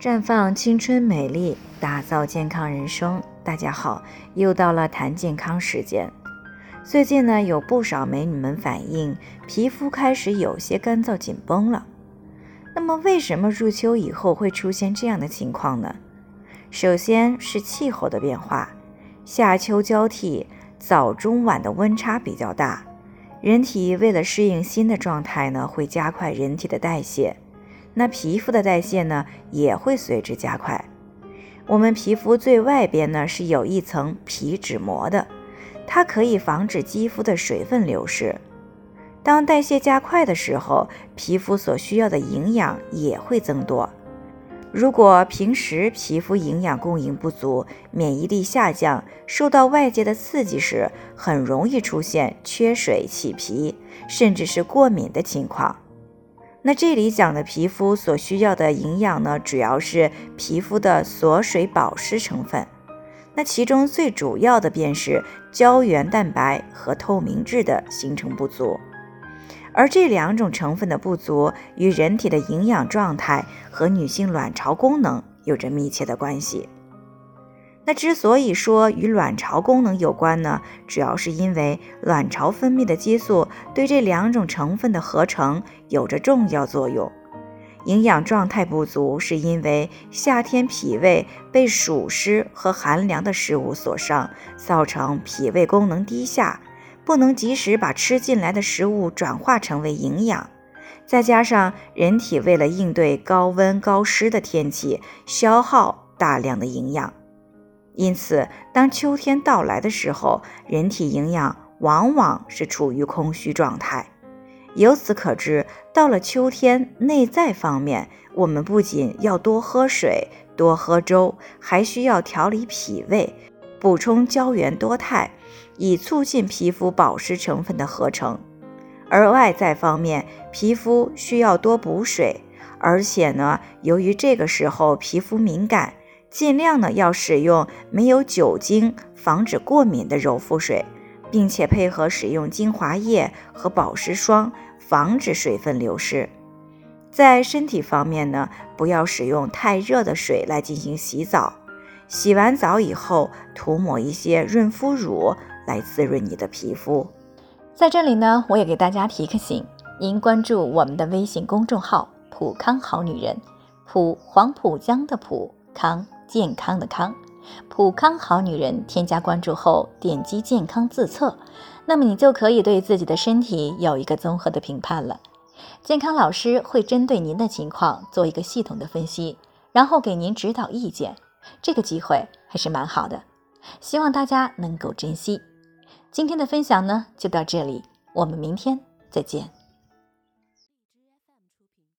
绽放青春美丽，打造健康人生。大家好，又到了谈健康时间。最近呢，有不少美女们反映皮肤开始有些干燥紧绷了。那么，为什么入秋以后会出现这样的情况呢？首先是气候的变化，夏秋交替，早中晚的温差比较大，人体为了适应新的状态呢，会加快人体的代谢。那皮肤的代谢呢，也会随之加快。我们皮肤最外边呢是有一层皮脂膜的，它可以防止肌肤的水分流失。当代谢加快的时候，皮肤所需要的营养也会增多。如果平时皮肤营养供应不足，免疫力下降，受到外界的刺激时，很容易出现缺水、起皮，甚至是过敏的情况。那这里讲的皮肤所需要的营养呢，主要是皮肤的锁水保湿成分。那其中最主要的便是胶原蛋白和透明质的形成不足，而这两种成分的不足与人体的营养状态和女性卵巢功能有着密切的关系。那之所以说与卵巢功能有关呢，主要是因为卵巢分泌的激素对这两种成分的合成有着重要作用。营养状态不足，是因为夏天脾胃被暑湿和寒凉的食物所伤，造成脾胃功能低下，不能及时把吃进来的食物转化成为营养。再加上人体为了应对高温高湿的天气，消耗大量的营养。因此，当秋天到来的时候，人体营养往往是处于空虚状态。由此可知，到了秋天，内在方面，我们不仅要多喝水、多喝粥，还需要调理脾胃，补充胶原多肽，以促进皮肤保湿成分的合成。而外在方面，皮肤需要多补水，而且呢，由于这个时候皮肤敏感。尽量呢要使用没有酒精、防止过敏的柔肤水，并且配合使用精华液和保湿霜，防止水分流失。在身体方面呢，不要使用太热的水来进行洗澡。洗完澡以后，涂抹一些润肤乳来滋润你的皮肤。在这里呢，我也给大家提个醒：您关注我们的微信公众号“普康好女人”，普黄浦江的普康。健康的康，普康好女人，添加关注后点击健康自测，那么你就可以对自己的身体有一个综合的评判了。健康老师会针对您的情况做一个系统的分析，然后给您指导意见。这个机会还是蛮好的，希望大家能够珍惜。今天的分享呢就到这里，我们明天再见。